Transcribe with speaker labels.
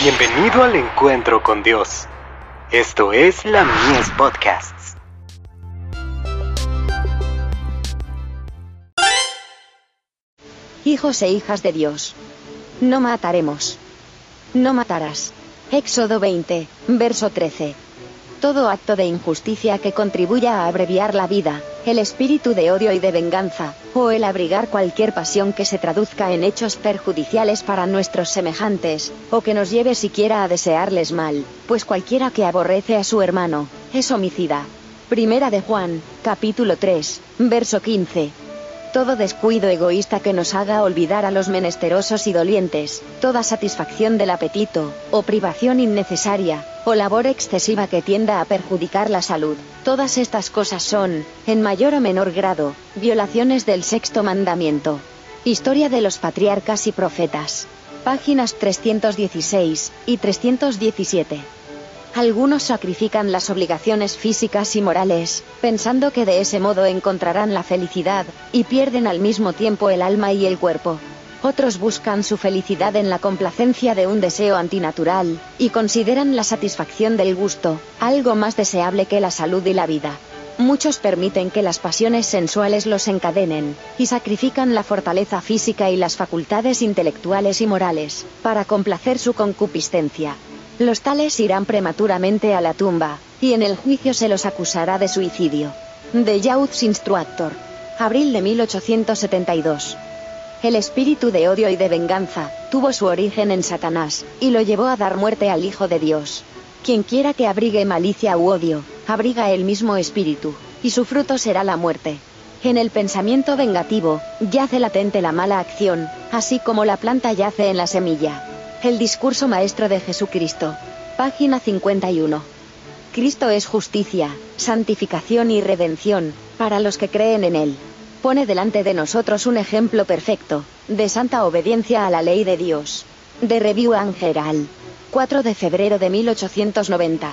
Speaker 1: Bienvenido al encuentro con Dios. Esto es la Mies Podcasts.
Speaker 2: Hijos e hijas de Dios. No mataremos. No matarás. Éxodo 20, verso 13. Todo acto de injusticia que contribuya a abreviar la vida, el espíritu de odio y de venganza, o el abrigar cualquier pasión que se traduzca en hechos perjudiciales para nuestros semejantes, o que nos lleve siquiera a desearles mal, pues cualquiera que aborrece a su hermano, es homicida. Primera de Juan, capítulo 3, verso 15 todo descuido egoísta que nos haga olvidar a los menesterosos y dolientes, toda satisfacción del apetito, o privación innecesaria, o labor excesiva que tienda a perjudicar la salud, todas estas cosas son, en mayor o menor grado, violaciones del sexto mandamiento. Historia de los patriarcas y profetas. Páginas 316 y 317. Algunos sacrifican las obligaciones físicas y morales, pensando que de ese modo encontrarán la felicidad, y pierden al mismo tiempo el alma y el cuerpo. Otros buscan su felicidad en la complacencia de un deseo antinatural, y consideran la satisfacción del gusto, algo más deseable que la salud y la vida. Muchos permiten que las pasiones sensuales los encadenen, y sacrifican la fortaleza física y las facultades intelectuales y morales, para complacer su concupiscencia. Los tales irán prematuramente a la tumba, y en el juicio se los acusará de suicidio. De Youth's Instructor. Abril de 1872. El espíritu de odio y de venganza tuvo su origen en Satanás, y lo llevó a dar muerte al Hijo de Dios. Quien quiera que abrigue malicia u odio, abriga el mismo espíritu, y su fruto será la muerte. En el pensamiento vengativo, yace latente la mala acción, así como la planta yace en la semilla. El discurso maestro de Jesucristo. Página 51. Cristo es justicia, santificación y redención, para los que creen en Él. Pone delante de nosotros un ejemplo perfecto, de santa obediencia a la ley de Dios. De Review Angeral. 4 de febrero de 1890.